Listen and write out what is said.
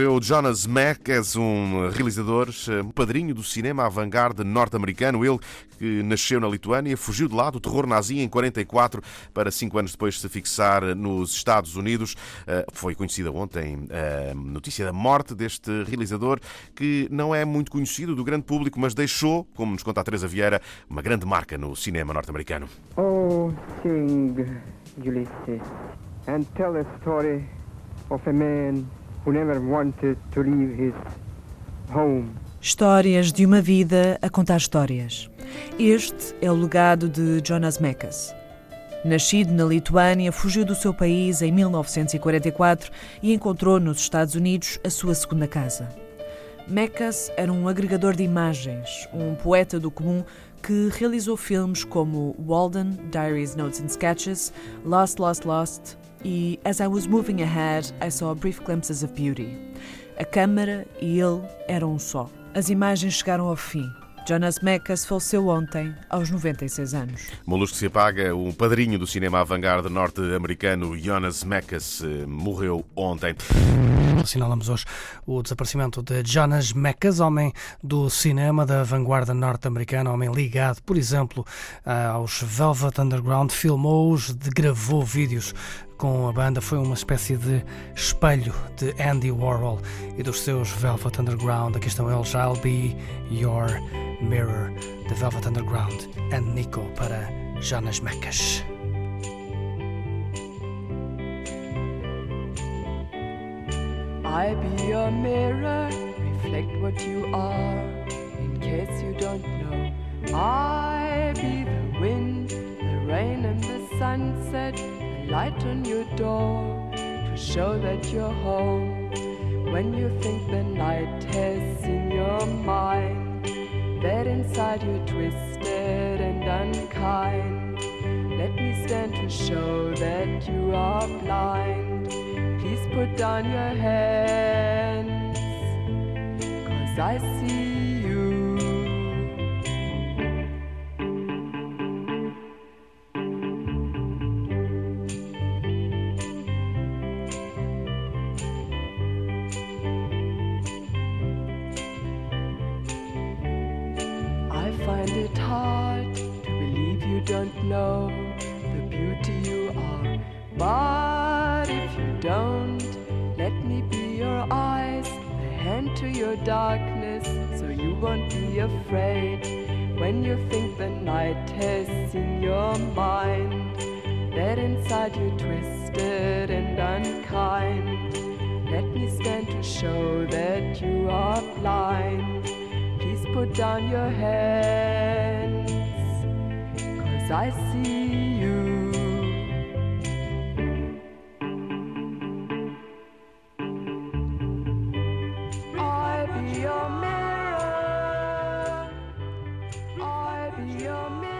Morreu Jonas Mekas, um realizador, um padrinho do cinema avant-garde norte-americano. Ele que nasceu na Lituânia, fugiu de lá do terror nazi em 44 para cinco anos depois se fixar nos Estados Unidos. Eh, Foi conhecida ontem a notícia da morte deste realizador que não é muito conhecido do grande público, mas deixou, como nos conta a Teresa Vieira, uma grande marca no cinema norte-americano. Oh, sing, Ulysses, and tell a story of a man who never wanted to leave his home. Histórias de uma vida a contar histórias. Este é o legado de Jonas Mekas. Nascido na Lituânia, fugiu do seu país em 1944 e encontrou nos Estados Unidos a sua segunda casa. Mekas era um agregador de imagens, um poeta do comum que realizou filmes como Walden, Diaries, Notes and Sketches, Lost, Lost, Lost e As I Was Moving Ahead, I Saw Brief Glimpses of Beauty. A câmara e ele eram um só. As imagens chegaram ao fim. Jonas Mekas faleceu ontem, aos 96 anos. Uma luz que se apaga, o padrinho do cinema avant-garde norte-americano Jonas Mekas eh, morreu ontem. Assinalamos hoje o desaparecimento de Jonas Mekas, homem do cinema da vanguarda norte-americana, homem ligado, por exemplo, aos Velvet Underground, filmou-os, gravou vídeos com a banda, foi uma espécie de espelho de Andy Warhol e dos seus Velvet Underground. Aqui estão eles, I'll Be Your Mirror, de Velvet Underground, and Nico para Jonas Mekas. I be your mirror, reflect what you are. In case you don't know, I be the wind, the rain, and the sunset, the light on your door to show that you're home. When you think the night has in your mind, that inside you're twisted and unkind. Let me stand to show that you are blind. Please put down your hands, cause I see find it hard to believe you don't know the beauty you are. But if you don't, let me be your eyes, a hand to your darkness, so you won't be afraid when you think the night has in your mind. That inside you're twisted and unkind. Let me stand to show that you are blind put down your hands, cause I see you. I'll be your mirror. I'll be your mirror.